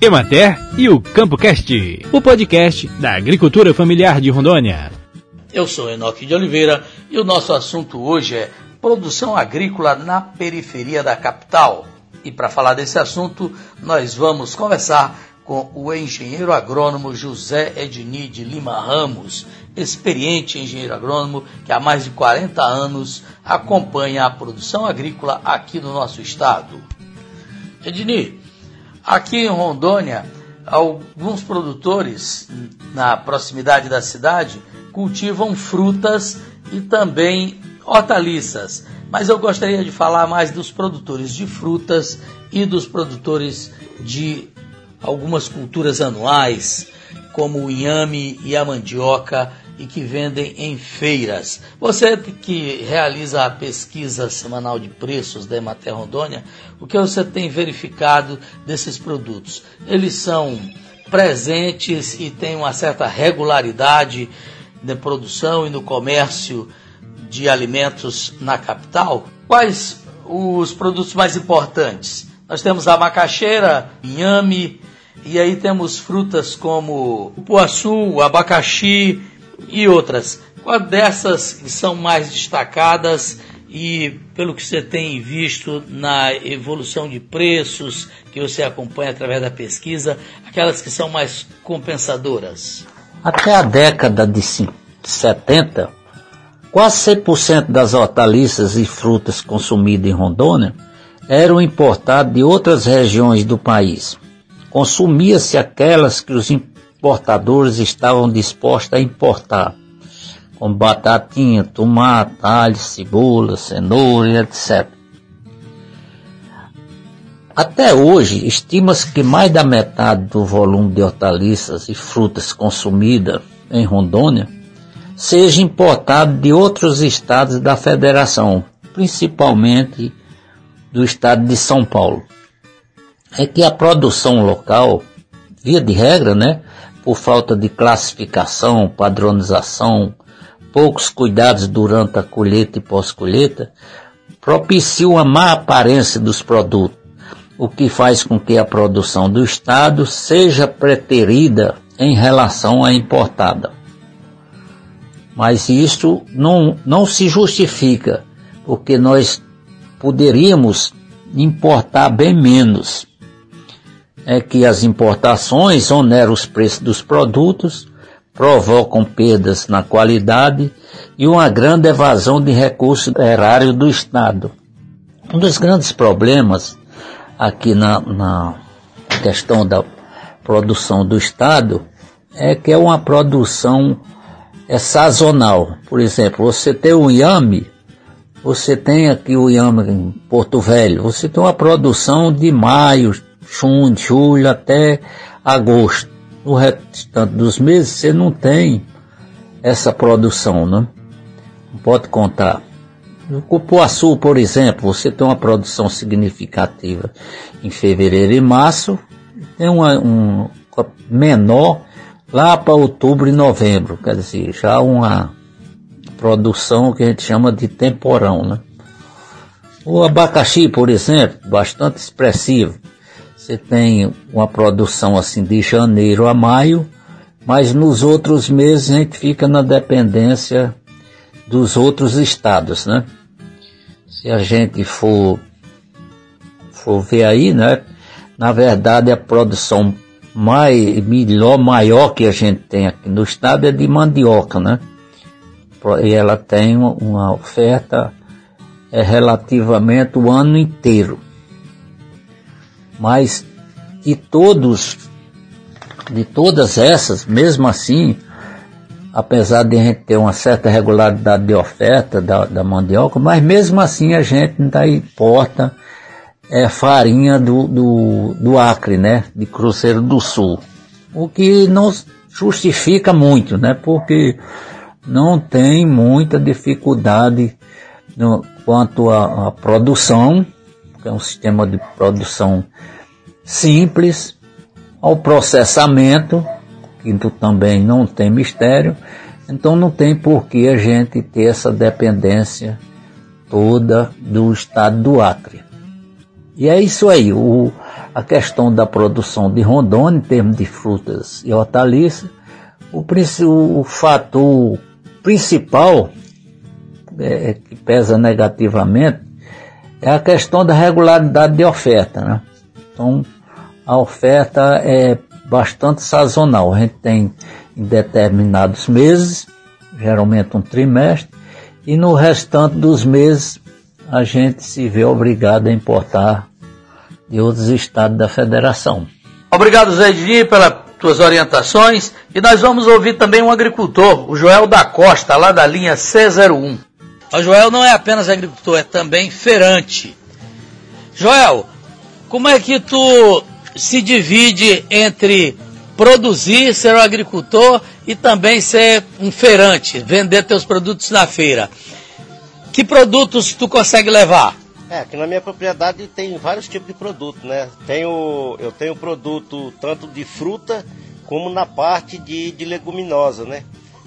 Emater e o CampoCast, o podcast da agricultura familiar de Rondônia. Eu sou Enoque de Oliveira e o nosso assunto hoje é produção agrícola na periferia da capital. E para falar desse assunto, nós vamos conversar com o engenheiro agrônomo José Edni de Lima Ramos, experiente engenheiro agrônomo que há mais de 40 anos acompanha a produção agrícola aqui no nosso estado. Edni, aqui em Rondônia, alguns produtores na proximidade da cidade cultivam frutas e também hortaliças. Mas eu gostaria de falar mais dos produtores de frutas e dos produtores de algumas culturas anuais, como o inhame e a mandioca, e que vendem em feiras. Você que realiza a pesquisa semanal de preços da Emater Rondônia, o que você tem verificado desses produtos? Eles são presentes e têm uma certa regularidade na produção e no comércio de alimentos na capital? Quais os produtos mais importantes? Nós temos a macaxeira, inhame, e aí temos frutas como o poaçu, o abacaxi e outras. Qual dessas são mais destacadas e pelo que você tem visto na evolução de preços que você acompanha através da pesquisa, aquelas que são mais compensadoras? Até a década de 70, quase 100% das hortaliças e frutas consumidas em Rondônia eram importadas de outras regiões do país. Consumia-se aquelas que os importadores estavam dispostos a importar, como batatinha, tomate, alho, cebola, cenoura, etc. Até hoje, estima-se que mais da metade do volume de hortaliças e frutas consumida em Rondônia seja importado de outros estados da federação, principalmente do estado de São Paulo é que a produção local, via de regra, né, por falta de classificação, padronização, poucos cuidados durante a colheita e pós-colheita, propicia uma má aparência dos produtos, o que faz com que a produção do Estado seja preterida em relação à importada. Mas isso não, não se justifica, porque nós poderíamos importar bem menos é que as importações oneram os preços dos produtos, provocam perdas na qualidade e uma grande evasão de recursos erários do Estado. Um dos grandes problemas aqui na, na questão da produção do Estado é que é uma produção é sazonal. Por exemplo, você tem o inhame, você tem aqui o inhame em Porto Velho, você tem uma produção de maio, junho, julho até agosto. No restante dos meses você não tem essa produção, né? Não pode contar. No cupuaçu, por exemplo, você tem uma produção significativa em fevereiro e março, tem uma um menor lá para outubro e novembro, quer dizer, já uma produção que a gente chama de temporão, né? O abacaxi, por exemplo, bastante expressivo, você tem uma produção assim de janeiro a maio, mas nos outros meses a gente fica na dependência dos outros estados, né? Se a gente for, for ver aí, né? Na verdade a produção mais, melhor, maior que a gente tem aqui no estado é de mandioca, né? E ela tem uma oferta é, relativamente o ano inteiro mas de todos, de todas essas, mesmo assim, apesar de a gente ter uma certa regularidade de oferta da, da mandioca, mas mesmo assim a gente ainda importa é, farinha do, do, do Acre, né, de Cruzeiro do Sul, o que não justifica muito, né, porque não tem muita dificuldade no, quanto à produção é um sistema de produção simples, ao processamento, que também não tem mistério, então não tem por que a gente ter essa dependência toda do estado do Acre. E é isso aí, o, a questão da produção de Rondônia em termos de frutas e hortaliças. O, o, o fator principal é, que pesa negativamente é a questão da regularidade de oferta. Né? Então, a oferta é bastante sazonal. A gente tem em determinados meses, geralmente um trimestre, e no restante dos meses a gente se vê obrigado a importar de outros estados da federação. Obrigado, Zé Dini, pelas tuas orientações. E nós vamos ouvir também um agricultor, o Joel da Costa, lá da linha C01. O Joel não é apenas agricultor, é também feirante. Joel, como é que tu se divide entre produzir, ser um agricultor e também ser um feirante, vender teus produtos na feira? Que produtos tu consegue levar? É, aqui na minha propriedade tem vários tipos de produto, né? Tenho, eu tenho produto tanto de fruta como na parte de, de leguminosa, né?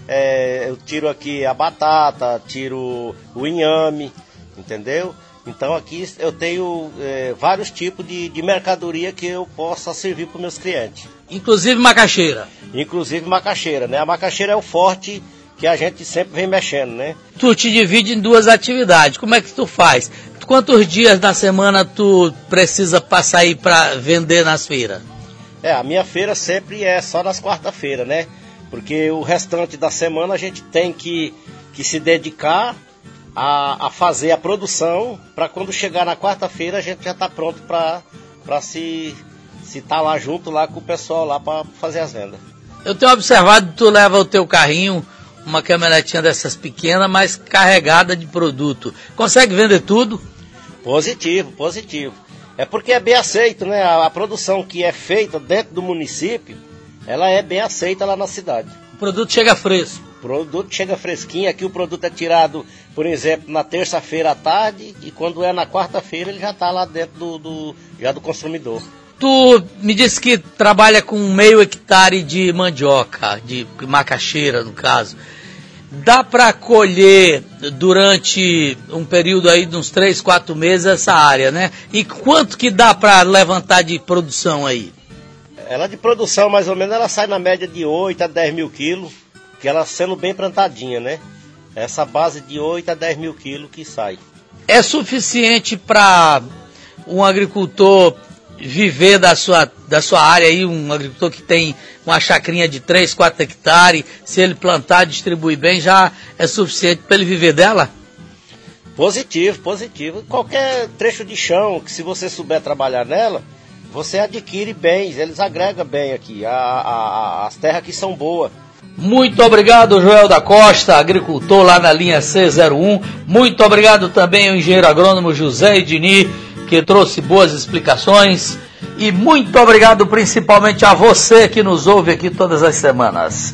É, eu tiro aqui a batata, tiro o inhame, entendeu? Então aqui eu tenho é, vários tipos de, de mercadoria que eu possa servir para os meus clientes. Inclusive macaxeira. Inclusive macaxeira, né? A macaxeira é o forte que a gente sempre vem mexendo, né? Tu te divide em duas atividades. Como é que tu faz? Quantos dias da semana tu precisa passar aí para vender nas feiras? É, a minha feira sempre é só nas quarta-feiras, né? Porque o restante da semana a gente tem que, que se dedicar a, a fazer a produção para quando chegar na quarta-feira a gente já está pronto para se estar tá lá junto lá com o pessoal lá para fazer as vendas. Eu tenho observado que tu leva o teu carrinho, uma caminhonetinha dessas pequenas, mas carregada de produto. Consegue vender tudo? Positivo, positivo. É porque é bem aceito, né? A, a, produção que é feita dentro do município, ela é bem aceita lá na cidade. O produto chega fresco. O produto chega fresquinho. Aqui o produto é tirado, por exemplo, na terça-feira à tarde e quando é na quarta-feira ele já está lá dentro do, do, já do consumidor. Tu me disse que trabalha com meio hectare de mandioca, de macaxeira no caso dá para colher durante um período aí de uns 3, 4 meses essa área, né? E quanto que dá para levantar de produção aí? Ela de produção, mais ou menos, ela sai na média de 8 a 10 mil quilos, que ela sendo bem plantadinha, né? Essa base de 8 a 10 mil quilos que sai. É suficiente para um agricultor viver da sua, da sua área aí, um agricultor que tem uma chacrinha de 3, 4 hectares, se ele plantar, distribuir bem, já é suficiente para ele viver dela? Positivo, positivo. Qualquer trecho de chão que se você souber trabalhar nela, você adquire bens, eles agregam bem aqui. A, a, a, as terras aqui são boas. Muito obrigado, Joel da Costa, agricultor lá na linha C01. Muito obrigado também ao engenheiro agrônomo José Edini que trouxe boas explicações. E muito obrigado principalmente a você que nos ouve aqui todas as semanas.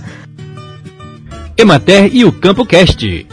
Emater e o Campo Cast